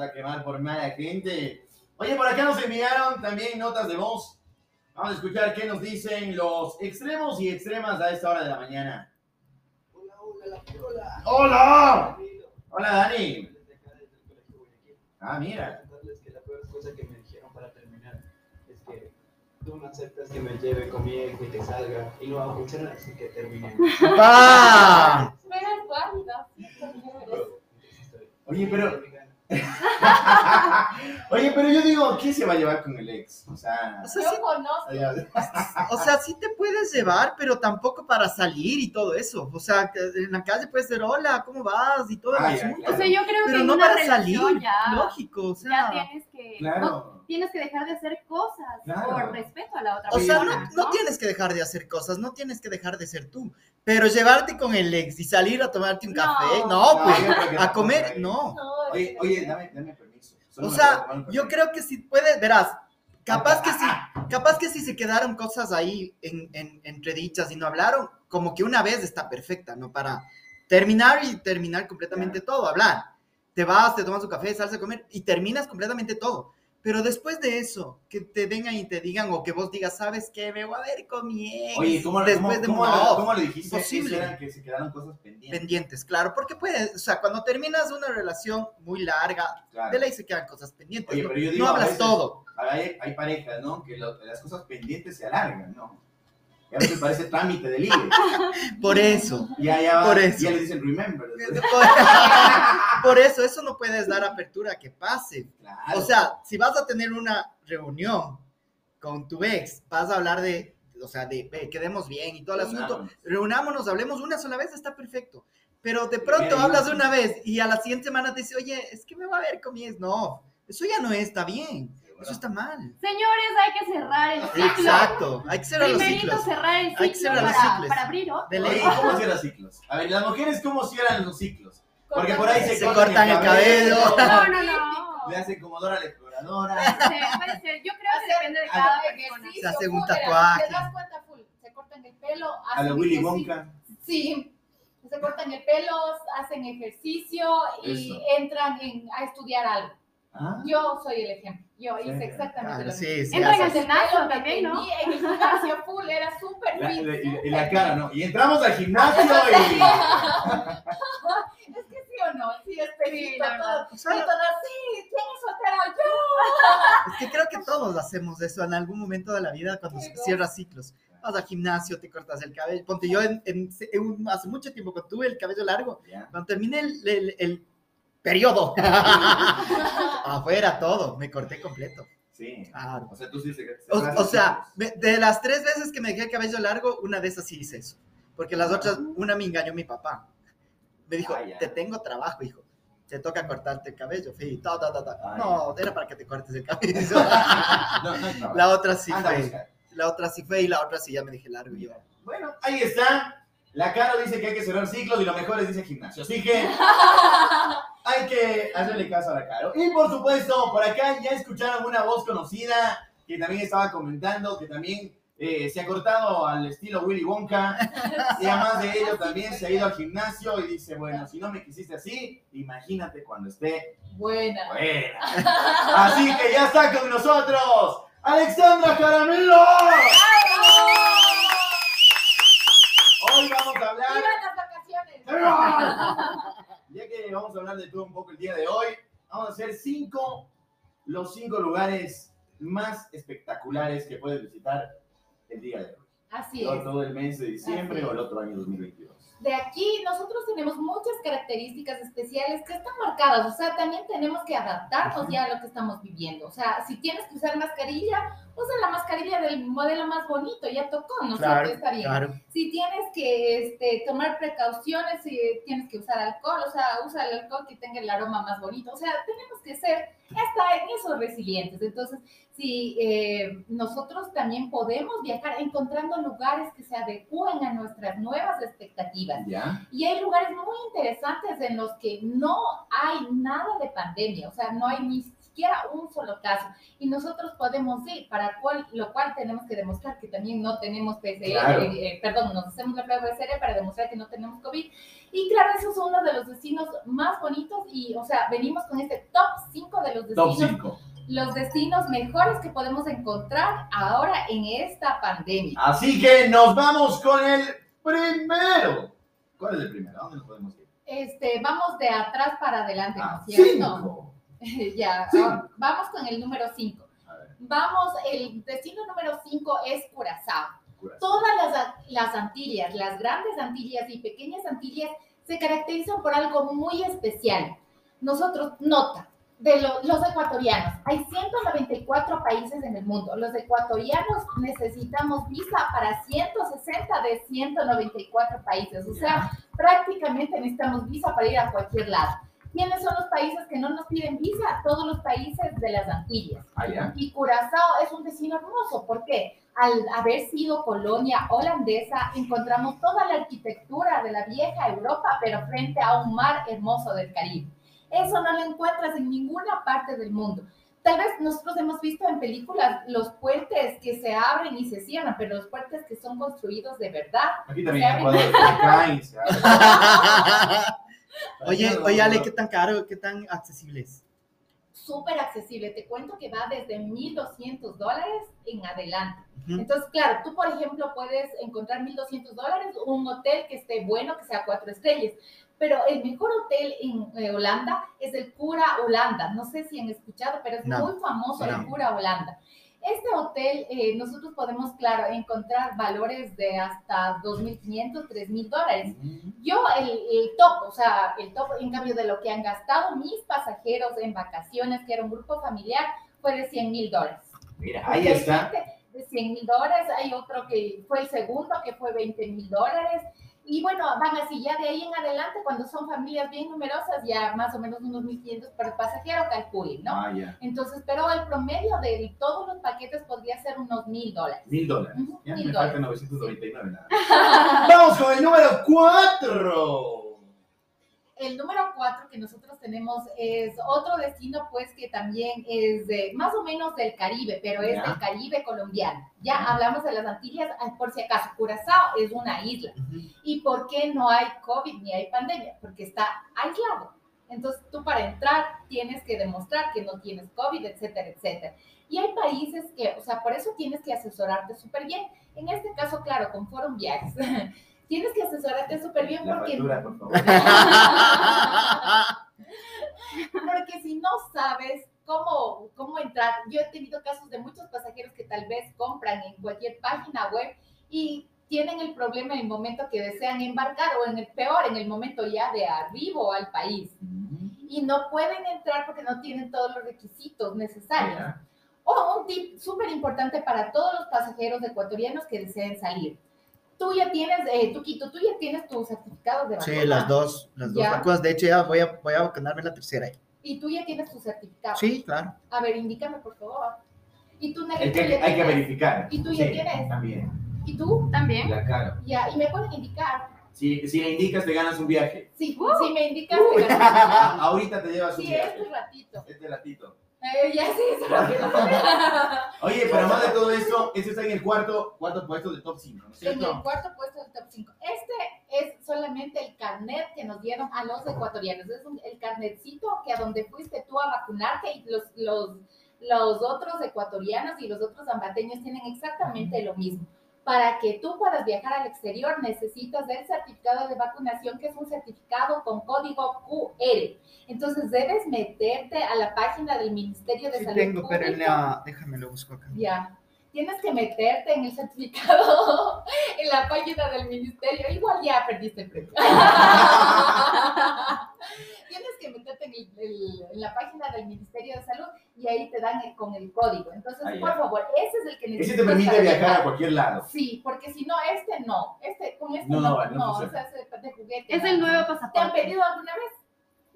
Vas a quemar por mala gente. Oye, por acá nos enviaron también notas de voz. Vamos a escuchar qué nos dicen los extremos y extremas a esta hora de la mañana. Hola, hola, la hola. ¡Hola! Hola, Dani. Ah, mira. Que la peor cosa que me dijeron para terminar es que tú no aceptas que me lleve con mi hijo y te salga y no va a funcionar, así que termine. Eres. Oye, pero- Oye, pero yo digo, ¿quién se va a llevar con el ex? O sea. O sea, Yo sí, conozco. o sea, sí te puedes llevar, pero tampoco para salir y todo eso. O sea, en la calle puedes ser hola, ¿cómo vas? Y todo el Ah, ya, asunto. claro. O sea, yo creo que Pero no una para salir, ya, lógico, o ya tienes que, no, tienes que dejar de hacer cosas Claro. por respeto a la otra O sea, persona. no, no tienes que dejar de hacer cosas, no tienes que dejar de ser tú. Pero llevarte con el ex y salir a tomarte un No. café, no, No, pues, a comer, no. No, Oye, oye, dame, dame permiso. Solo O me sea, yo creo que si puedes, verás, capaz que sí, capaz que si se quedaron cosas ahí en, en, entre dichas y no hablaron, como que una vez está perfecta, ¿no? Para terminar y terminar completamente todo, hablar. Te vas, te tomas un café, sales a comer y terminas completamente todo. Pero después de eso, que te vengan y te digan, o que vos digas, ¿sabes qué? Me voy a ver con mi ex. Oye, ¿cómo, después cómo, de cómo, no, cómo le dijiste? eran que se quedaron cosas pendientes. pendientes, claro, porque puedes, o sea, cuando terminas una relación muy larga, Claro. de ley se quedan cosas pendientes. Oye, no, pero yo digo, no a hablas veces- todo. Hay, hay parejas, ¿no? Que lo- las cosas pendientes se alargan, ¿no? Y a veces parece trámite de libre. Por eso. Ya, ya, va, Por eso. ya le dicen remember. Por eso, eso no puedes dar apertura a que pase. Claro. O sea, si vas a tener una reunión con tu ex, vas a hablar de, o sea, de ve, quedemos bien y todo el asunto, Reunámonos. reunámonos, hablemos una sola vez, está perfecto. Pero de pronto hablas de una vez y a la siguiente semana te dice, oye, es que me va a ver con mi ex. No, eso ya no está bien, eso está mal. Señores, hay que cerrar el ciclo. Exacto, hay que cerrar los Primerito ciclos. cerrar el Hay que ciclo cerrar los para, ciclos. para abrir otro. De ley. ¿y cómo cierran ciclos? A ver, las mujeres, ¿cómo cierran los ciclos? Porque por ahí se, Se cortan el cabello. No, no, no. Le hacen como Dora la exploradora. Puede ser, puede ser. Yo creo que depende de cada la- persona. Se hace un tatuaje. Te das cuenta full. Se cortan el pelo, A la Willy. Wonka. Sí. Se cortan el pelo, hacen ejercicio y Eso. entran en- a estudiar algo. Ah, Yo soy el ejemplo. Yo Sí. hice exactamente Claro, lo mismo. sí, sí. Entran al gimnasio también, ¿no? En el gimnasio full era súper fit. y, la cara, ¿no? Y entramos al gimnasio y... Es que sí o no, sí, es Sí, la verdad. todo. O sea, Y todas, sí, ¿quién es soltero? Yo. Es que creo que todos hacemos eso en algún momento de la vida cuando Sí, ¿no? cierras ciclos. Vas al gimnasio, te cortas el cabello. Ponte yo en, en- en un- hace mucho tiempo cuando tuve el cabello largo, cuando terminé el, el- el periodo, afuera todo, me corté completo. Sí. Claro. O sea, tú sí se... O, o sea, me- de las tres veces que me dejé el cabello largo, una de esas sí hice eso. Porque las otras, una me engañó mi papá. Me dijo, Ah, te tengo trabajo, hijo. Te toca cortarte el cabello. Fui, ta, ta, ta. Ah, no, era para que te cortes el cabello. No, no, no. la otra sí Anda fue. La otra sí fue y la otra sí ya me dejé largo yo. Bueno, ahí está. La Caro dice que hay que cerrar ciclos y lo mejor es dice gimnasio. Así que hay que hacerle caso a la Caro. Y por supuesto, por acá ya escucharon una voz conocida que también estaba comentando que también eh, se ha cortado al estilo Willy Wonka. Y además de ello también se ha ido al gimnasio y dice, bueno, si no me quisiste así, imagínate cuando esté Buena. buena. Así que ya está con nosotros Alexandra Jaramillo. Hoy vamos a hablar... Viva las vacaciones. Vamos a hablar de todo un poco el día de hoy, vamos a hacer cinco, los cinco lugares más espectaculares que puedes visitar el día de hoy. Así Todo, es. todo el mes de diciembre o el otro año 2022. De aquí nosotros tenemos muchas características especiales que están marcadas, o sea, también tenemos que adaptarnos ya a lo que estamos viviendo. O sea, si tienes que usar mascarilla, usa la mascarilla del modelo más bonito, ya tocó, ¿no? Claro, está bien. claro. Si tienes que este, tomar precauciones, si tienes que usar alcohol, o sea, usa el alcohol que tenga el aroma más bonito. O sea, tenemos que ser hasta en eso resilientes. Entonces, si eh, nosotros también podemos viajar encontrando lugares que se adecúen a nuestras nuevas expectativas. ¿Ya? Y hay lugares muy interesantes en los que no hay nada de pandemia, o sea, no hay ni siquiera un solo caso. Y nosotros podemos ir, para cual, lo cual tenemos que demostrar que también no tenemos PCR, Claro. eh, perdón, nos hacemos la prueba de PCR para demostrar que no tenemos COVID. Y claro, eso es uno de los destinos más bonitos y, o sea, venimos con este top 5 de los Top destinos 5. los destinos mejores que podemos encontrar ahora en esta pandemia. Así que nos vamos con el primero. ¿Cuál es el primero? ¿A dónde nos podemos ir? Este, vamos de atrás para adelante, ¿no Ah, es cierto? cinco. ya, Sí. ah, vamos con el número 5. A ver, Vamos, el destino número 5 es Curazao. Curazao. Todas las, las Antillas, las grandes Antillas y pequeñas Antillas se caracterizan por algo muy especial. Nosotros, nota, de lo- los ecuatorianos, hay 194 países en el mundo. Los ecuatorianos necesitamos visa para 160 de 194 países. O sea, prácticamente necesitamos visa para ir a cualquier lado. ¿Quiénes son los países que no nos piden visa? Todos los países de las Antillas. Ah. Y Curazao es un destino hermoso. ¿Por qué? Al haber sido colonia holandesa, encontramos toda la arquitectura de la vieja Europa, pero frente a un mar hermoso del Caribe. Eso no lo encuentras en ninguna parte del mundo. Tal vez nosotros hemos visto en películas los puentes que se abren y se cierran, pero los puentes que son construidos de verdad. Aquí también caen se abren. Oye, oye, Ale, ¿qué tan caro, qué tan accesible es? súper accesible. Te cuento que va desde 1.200 dólares en adelante. Entonces, claro, tú, por ejemplo, puedes encontrar 1.200 dólares un hotel que esté bueno, que sea cuatro estrellas. Pero el mejor hotel en eh, Holanda es el Cura Holanda. No sé si han escuchado, pero es No, muy famoso el no. Cura Holanda. Este hotel, eh, nosotros podemos, claro, encontrar valores de hasta 2.500, 3.000 dólares. Yo, el, el top, o sea, el top en cambio de lo que han gastado mis pasajeros en vacaciones, que era un grupo familiar, fue de 100 mil dólares. Mira, ahí Porque está. De 100 mil dólares, hay otro que fue el segundo, que fue 20 mil dólares. Y bueno, van así, ya de ahí en adelante, cuando son familias bien numerosas, ya más o menos unos 1.500 por pasajero, calculen, ¿no? Ah, ya. Entonces, pero el promedio de todos los paquetes podría ser unos mil dólares. Mil dólares. Ujú, Ya me faltan 999 nada. más. Vamos con el número 4. El número cuatro que nosotros tenemos es otro destino, pues que también es de, más o menos del Caribe, pero es Ya. del Caribe colombiano. Ya hablamos de las Antillas, ah, por si acaso, Curazao es una isla. ¿Y por qué no hay COVID ni hay pandemia? Porque está aislado. Entonces tú para entrar tienes que demostrar que no tienes COVID, etcétera, etcétera. Y hay países que, o sea, por eso tienes que asesorarte súper bien. En este caso, claro, con Forum Viajes. tienes que asesorarte súper bien La porque factura, por favor. Porque si no sabes cómo, cómo entrar, yo he tenido casos de muchos pasajeros que tal vez compran en cualquier página web y tienen el problema en el momento que desean embarcar o en el peor, en el momento ya de arribo al país. Y no pueden entrar porque no tienen todos los requisitos necesarios. O un tip súper importante para todos los pasajeros ecuatorianos que deseen salir. Tú ya tienes, eh, Tuquito, tú ya tienes tu certificado de vacuna. Sí, las dos, las dos Ya. vacunas. De hecho, ya voy a, voy a vacunarme la tercera. ahí. Y tú ya tienes tu certificado. Sí, claro. A ver, indícame, por favor. ¿Y tú, tú que, ya hay que verificar. ¿Y tú ya Sí, tienes? También. ¿Y tú? También. La cara. Ya, y me pueden indicar. Si, si le indicas, te ganas un viaje. Sí, Uh. si me indicas, te ganas. Ahorita te llevas un Sí, viaje. este ratito. Este ratito. Eh, ya sí, es rápido. Oye, pero además de todo esto, este está en el cuarto, cuarto puesto del top 5, ¿no es En el cuarto puesto del top 5. Este es solamente el carnet que nos dieron a los ecuatorianos. Es un- el carnetcito que a donde fuiste tú a vacunarte y los, los, los otros ecuatorianos y los otros ambateños tienen exactamente lo mismo. Para que tú puedas viajar al exterior necesitas el certificado de vacunación, que es un certificado con código QR. Entonces debes meterte a la página del Ministerio de Sí Salud tengo, pero en Pública. la... Déjame lo busco acá. Ya. Tienes que meterte en el certificado en la página del ministerio. Igual ya perdiste el premio. Tienes que meterte en, el- el- en la página del Ministerio de Salud y ahí te dan el- con el código. Entonces, Ah, ya. por favor, ese es el que necesitas. Ese te permite viajar a cualquier lado. Sí, porque si no, este no. Este, con este No, no, no, no, no o sea, es de juguete. Es no. el nuevo ¿Te han pasaporte. pedido alguna vez?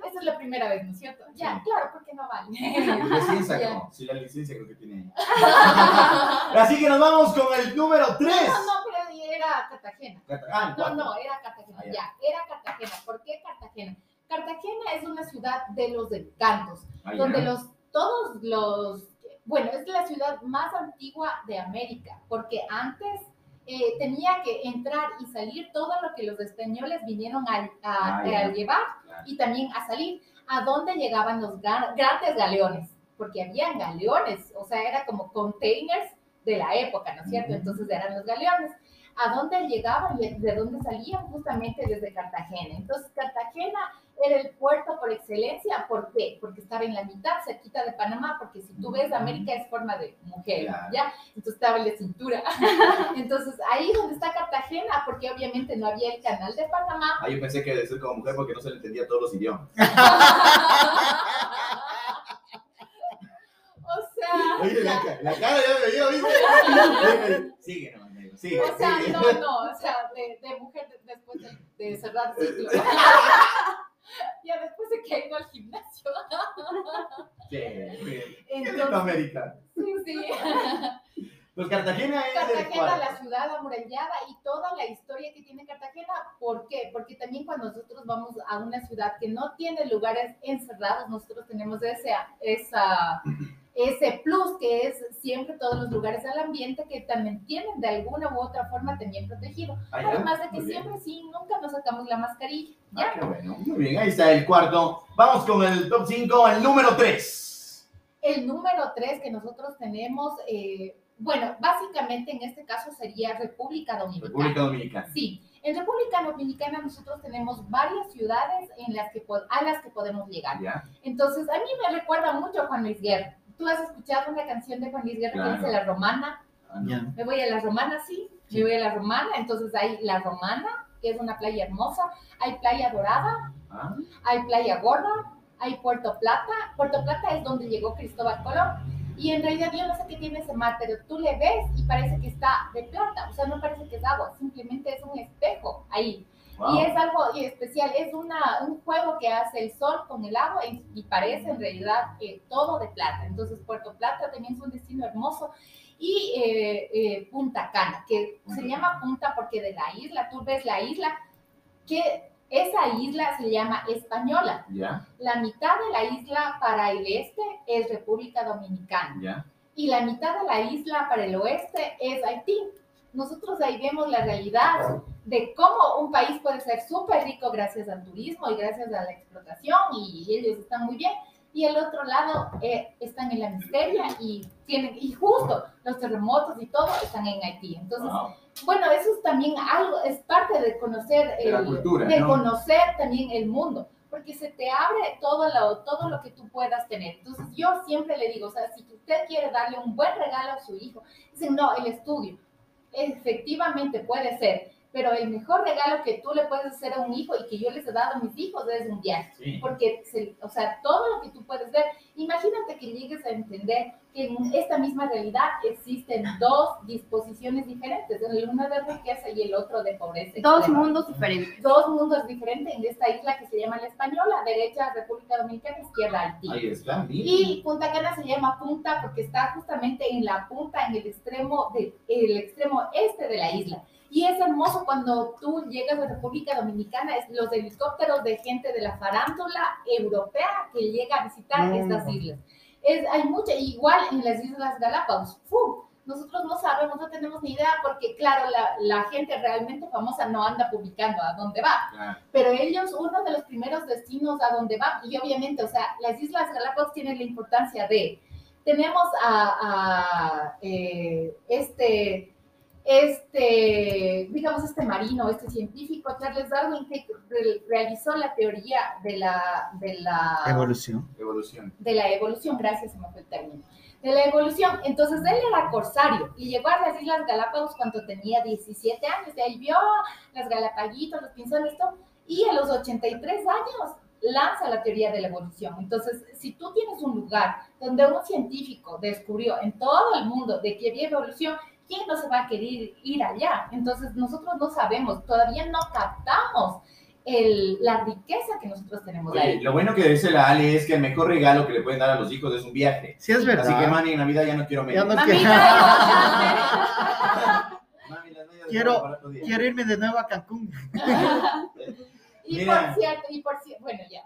Esa es la primera vez, ¿no es cierto? Ya, Sí. claro, porque no vale. Ya. sacó. Sí, la licencia creo que tiene ahí. Así que nos vamos con el número 3. No, no, pero era Cartagena. Ah, No, no, era Cartagena, Ah, ya. ya, era Cartagena. ¿Por qué Cartagena? Cartagena es una ciudad de los encantos, Ah, ya. donde los todos los, bueno, es la ciudad más antigua de América, porque antes eh, tenía que entrar y salir todo lo que los españoles vinieron a, a- Ah, a llevar y también a salir. ¿A dónde llegaban los grandes galeones? Porque habían galeones, o sea, era como containers de la época, ¿no es cierto? Entonces eran los galeones. ¿A dónde llegaban y de dónde salían? Justamente desde Cartagena. Entonces, Cartagena era el puerto por excelencia. ¿Por qué? Porque estaba en la mitad, cerquita de Panamá, porque si tú ves, América es forma de mujer. ¿ya? Entonces estaba en la cintura. Entonces, ahí donde está Cartagena, porque obviamente no había el canal de Panamá, Ah, yo pensé que de ser como mujer porque no se le entendía todos los idiomas. o sea... Oye, la, la cara ya me dio, ¿viste? Sigue, no, negro, sigue, O sea, no, no, o sea, de, de mujer de- después de, de cerrar ciclo. Ya después de que ha ido al gimnasio. Sí, muy bien. ¿Qué es Entonces, sí, sí. Pues Cartagena es Cartagena, la ciudad amurallada y toda la historia que tiene Cartagena. ¿Por qué? Porque también cuando nosotros vamos a una ciudad que no tiene lugares encerrados, nosotros tenemos ese, esa, ese plus que es siempre todos los lugares al ambiente que también tienen de alguna u otra forma también protegido. Ah, Además de que bien. siempre sí, nunca nos sacamos la mascarilla. Ah, ¿ya? qué bueno. Muy bien, ahí está el cuarto. Vamos con el top 5, el número 3. El número tres que nosotros tenemos, eh, bueno, básicamente en este caso sería República Dominicana. República Dominicana. Sí, en República Dominicana nosotros tenemos varias ciudades en las que, a las que podemos llegar. Ya. Entonces, a mí me recuerda mucho a Juan Luis Guerra. ¿Tú has escuchado una canción de Juan Luis Guerra Claro. que dice La Romana? Ah. Me voy a La Romana, sí, me voy a La Romana. Entonces hay La Romana, que es una playa hermosa. Hay Playa Dorada, Ah, hay Playa Gorda, hay Puerto Plata. Puerto Plata es donde llegó Cristóbal Colón. Y en realidad yo no sé qué tiene ese mar, pero tú le ves y parece que está de plata. O sea, no parece que es agua, simplemente es un espejo ahí. Wow. Y es algo especial, es una, un juego que hace el sol con el agua y, y parece en realidad eh, todo de plata. Entonces Puerto Plata también es un destino hermoso. Y eh, eh, Punta Cana, que se llama Punta porque de la isla, tú ves la isla, que esa isla se llama Española. Ya, La mitad de la isla para el este es República Dominicana ya. y la mitad de la isla para el oeste es Haití. Nosotros ahí vemos la realidad de cómo un país puede ser súper rico gracias al turismo y gracias a la explotación y ellos están muy bien. Y el otro lado eh, están en la miseria y tienen, y justo los terremotos y todo están en Haití. Entonces, Wow. bueno, eso es también algo, es parte de conocer, De la el- cultura, de ¿no? conocer también el mundo, porque se te abre todo lo, todo lo que tú puedas tener. Entonces yo siempre le digo, o sea, si usted quiere darle un buen regalo a su hijo, dicen, no, el estudio, efectivamente puede ser, pero el mejor regalo que tú le puedes hacer a un hijo y que yo les he dado a mis hijos es un viaje Sí. porque, se- o sea, todo lo que tú puedes ver, imagínate que llegues a entender que en esta misma realidad existen dos disposiciones diferentes, el uno de riqueza y el otro de pobreza. Dos extrema. mundos diferentes. Dos mundos diferentes en esta isla que se llama la Española, derecha República Dominicana, izquierda Haití. Ahí está. mira. Y Punta Cana se llama Punta porque está justamente en la punta, en el extremo, de, el extremo este de la isla. Y es hermoso cuando tú llegas a República Dominicana, es los helicópteros de gente de la farándula europea que llega a visitar Mm. estas islas. Es, hay mucha, igual en las Islas Galápagos. ¡fu! Nosotros no sabemos, no tenemos ni idea, porque claro, la, la gente realmente famosa no anda publicando a dónde va Claro. pero ellos uno de los primeros destinos a donde van, y obviamente, o sea, las Islas Galápagos tienen la importancia de, tenemos a, a, eh, este, este, digamos, este marino, este científico, Charles Darwin, que re- realizó la teoría de la, de la Evolución. Evolución. de la evolución, gracias, se me fue el término, de la evolución. Entonces él era corsario y llegó a las Islas Galápagos cuando tenía 17 años, de ahí vio las galapaguitos, los pinzones, todo, y a los 83 años lanza la teoría de la evolución. Entonces, si tú tienes un lugar donde un científico descubrió en todo el mundo de que había evolución, ¿quién no se va a querer ir allá? Entonces, nosotros no sabemos, todavía no captamos el- la riqueza que nosotros tenemos Oye, ahí. lo bueno que dice la Ale es que el mejor regalo que le pueden dar a los hijos es un viaje. Sí, es verdad. Así que, Manny, en Navidad ya no quiero Ya medias. no Mami, quiero, Mami, Quiero- quiero irme de nuevo a Cancún. Y Mira. por cierto, y por cierto, bueno, ya.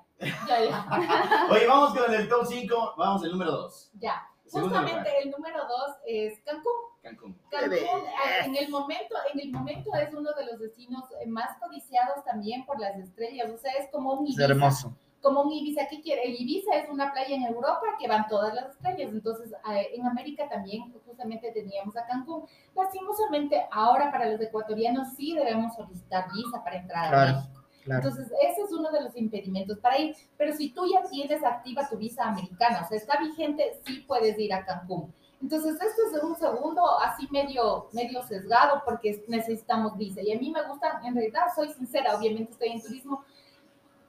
Ya, ya. Oye, vamos con el top 5. Vamos al número 2. ya. Justamente el número dos es Cancún. Cancún. Cancún ah, en el momento, en el momento es uno de los destinos eh, más codiciados también por las estrellas. O sea, es como un Es Ibiza. hermoso. Como un Ibiza. ¿Qué quiere? El Ibiza es una playa en Europa que van todas las estrellas. Entonces, eh, en América también justamente teníamos a Cancún. Lastimosamente, ahora para los ecuatorianos sí debemos solicitar visa para entrar a México. Claro. Entonces, ese es uno de los impedimentos para ir. Pero si tú ya tienes activa tu visa americana, o sea, está vigente, sí puedes ir a Cancún. Entonces, esto es un segundo así medio, medio sesgado porque necesitamos visa. Y a mí me gusta, en realidad, soy sincera, obviamente estoy en turismo.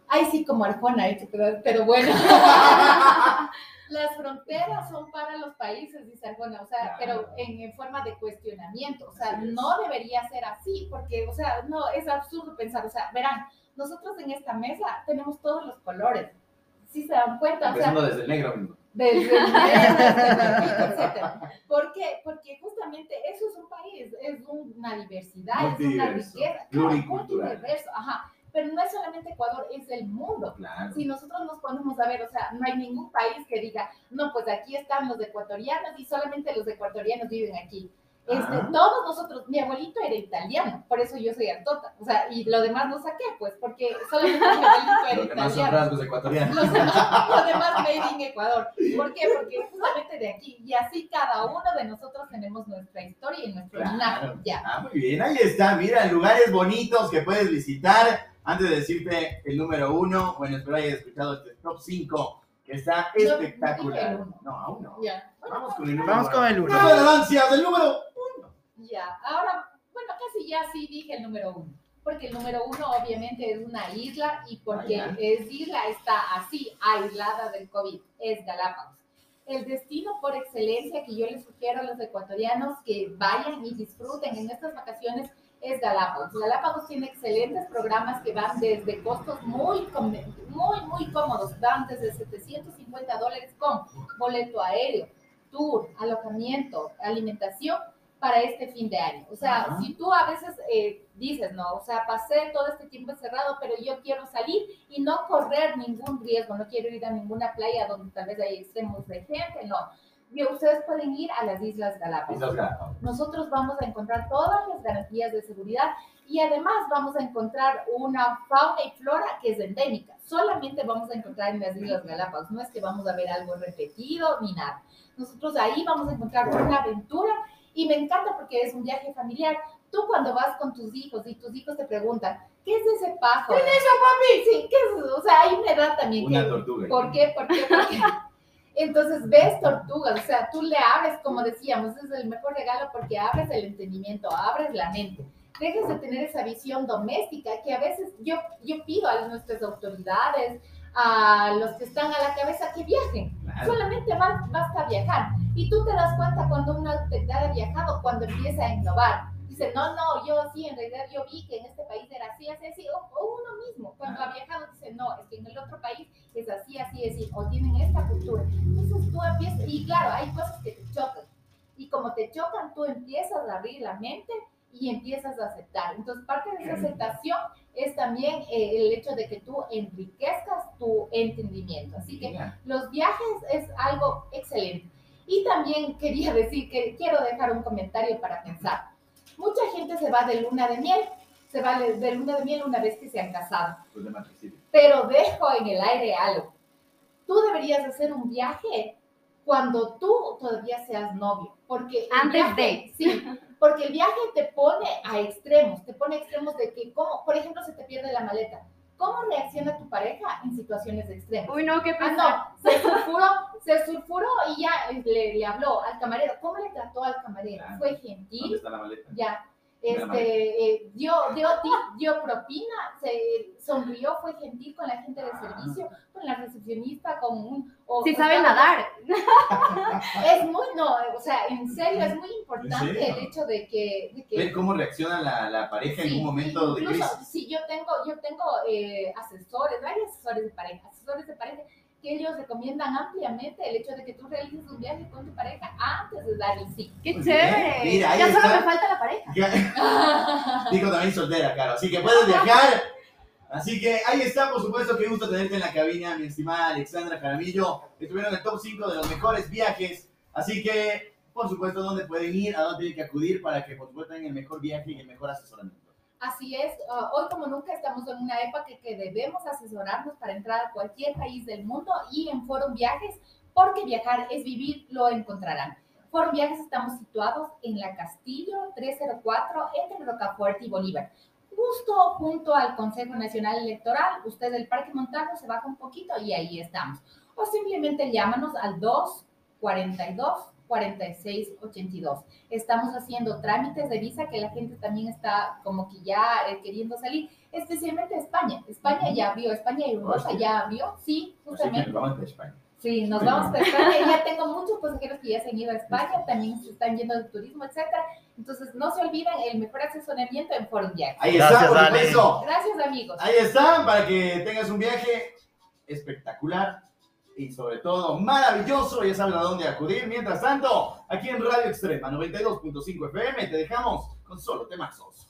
Ay, sí, como Arjona, ¿eh? pero, bueno. Las fronteras son para los países, dice Arjona, o sea, Claro. pero en, en forma de cuestionamiento, o sea, no debería ser así, porque, o sea, no, es absurdo pensar, o sea, verán, nosotros en esta mesa tenemos todos los colores, si se dan cuenta, o sea, Empezando desde el negro. mismo. desde el negro, desde el blanquito, etcétera. ¿Por qué? Porque justamente eso es un país, es una diversidad, es una riqueza, pluricultural. multiverso, ajá. Pero no es solamente Ecuador, es el mundo. Claro. Si nosotros nos ponemos a ver, o sea, no hay ningún país que diga, no, pues aquí están los ecuatorianos y solamente los ecuatorianos viven aquí. Este, todos nosotros, mi abuelito era italiano, por eso yo soy altota, o sea, y lo demás no saqué, pues, porque solamente mi abuelito era Los demás son italiano. rasgos ecuatorianos. Los demás, los demás made in Ecuador. ¿Por qué? Porque justamente de aquí, y así cada uno de nosotros tenemos nuestra historia y nuestro Claro. linaje. Ya. Ah, muy bien, ahí está, mira, lugares bonitos que puedes visitar. Antes de decirte el número uno, bueno, espero hayas escuchado este top 5, que está no espectacular. uno. No, aún no. Vamos con el número Vamos con el uno. Avances, el número Ya, ahora, bueno, casi ya sí dije el número uno, porque el número uno obviamente es una isla y porque Ah, ya. es isla está así, aislada del COVID, es Galápagos. El destino por excelencia que yo les sugiero a los ecuatorianos que vayan y disfruten en estas vacaciones es Galápagos. Galápagos tiene excelentes programas que van desde costos muy, muy, muy cómodos, van desde 750 dólares con boleto aéreo, tour, alojamiento, alimentación para este fin de año. O sea, Ajá. si tú a veces eh, dices, no, o sea, pasé todo este tiempo encerrado, pero yo quiero salir y no correr ningún riesgo, no quiero ir a ninguna playa donde tal vez hay extremos de gente, no. Ustedes pueden ir a las Islas Galápagos Islas Galápagos. nosotros vamos a encontrar todas las garantías de seguridad y además vamos a encontrar una fauna y flora que es endémica. Solamente vamos a encontrar en las Islas Galápagos, no es que vamos a ver algo repetido ni nada. Nosotros ahí vamos a encontrar una aventura y me encanta porque es un viaje familiar. Tú cuando vas con tus hijos y tus hijos te preguntan, ¿qué es ese pájaro? ¿Qué es eso, papi? Sí, ¿qué es eso? O sea, hay una edad también Una que... tortuga. ¿Por qué? ¿Por qué? ¿Por qué? Entonces ves tortugas, o sea, tú le abres, como decíamos, es el mejor regalo porque abres el entendimiento, abres la mente. Dejas de tener esa visión doméstica que a veces yo, yo pido a nuestras autoridades, a los que están a la cabeza que viajen. Claro. Solamente ba- basta viajar. Y tú te das cuenta cuando una autoridad ha viajado, cuando empieza a innovar. Dice, no, no, yo sí, en realidad yo vi que en este país era así, así, así. O, o uno mismo, cuando ha viajado, dice, no, es que en el otro país es así, así, así. O tienen esta cultura. Entonces tú empiezas, y claro, hay cosas que te chocan. Y como te chocan, tú empiezas a abrir la mente y empiezas a aceptar. Entonces, parte de esa aceptación es también eh, el hecho de que tú enriquezcas tu entendimiento. Así que los viajes es algo excelente. Y también quería decir que quiero dejar un comentario para pensar. Mucha gente se va de luna de miel, se va de de luna de miel una vez que se han casado. pues de. Pero dejo en el aire algo. Tú deberías hacer un viaje cuando tú todavía seas novio, porque Antes viaje- sí, porque el viaje te pone a extremos, te pone a extremos de que, como, por ejemplo, se te pierde la maleta. ¿Cómo reacciona tu pareja en situaciones extremas? Uy, no, qué Ah, pesar. no, se sulfuró, se sulfuró y ya le, le habló al camarero. ¿Cómo le trató al camarero? Claro. Fue ¿Dónde gentil, está la maleta? ya. Este, eh, dio, dio tip, dio propina, se sonrió, fue gentil con la gente de Ah. servicio, con la recepcionista, con un... o- Si o sabe sea, nadar. Es muy, no, o sea, en serio, es muy importante el hecho de que... de que Ver cómo reacciona la, la pareja en Sí, un momento de incluso, crisis. Sí, yo tengo, yo tengo eh, asesores, varios asesores de pareja, asesores de pareja que ellos recomiendan ampliamente el hecho de que tú realices un viaje con tu pareja antes de dar el sí. Qué chévere. Mira, ahí ya solo está. me falta la pareja. Ya- Dijo también soltera, claro. Así que puedes viajar Así que ahí está, por supuesto, qué gusto tenerte en la cabina, mi estimada Alexandra Jaramillo. Estuvieron en el top 5 de los mejores viajes. Así que, por supuesto, ¿dónde pueden ir? ¿A dónde tienen que acudir para que, por supuesto, tengan el mejor viaje y el mejor asesoramiento? Así es, ah, hoy como nunca estamos en una época que, que debemos asesorarnos para entrar a cualquier país del mundo y en Forum Viajes, porque viajar es vivir, lo encontrarán. Forum Viajes estamos situados en la Castillo 304 entre Rocafuerte y Bolívar. Justo junto al Consejo Nacional Electoral, usted del Parque Montano se baja un poquito y ahí estamos. O simplemente llámanos al 242 4682. Estamos haciendo trámites de visa que la gente también está como que ya eh, queriendo salir, especialmente España. España ya abrió, España y Europa Hostia. ya abrió, sí, Así que justamente. vamos a España. Sí, nos vamos a España. Ya tengo muchos pasajeros que ya se han ido a España, también se están yendo de turismo, etcétera. Entonces, no se olviden el mejor asesoramiento en Forum Viajes. Ahí Gracias, está, por. Gracias, amigos. Ahí está, para que tengas un viaje espectacular y sobre todo maravilloso. Ya saben a dónde acudir. Mientras tanto, aquí en Radio Extrema 92.5 FM te dejamos con solo temazos.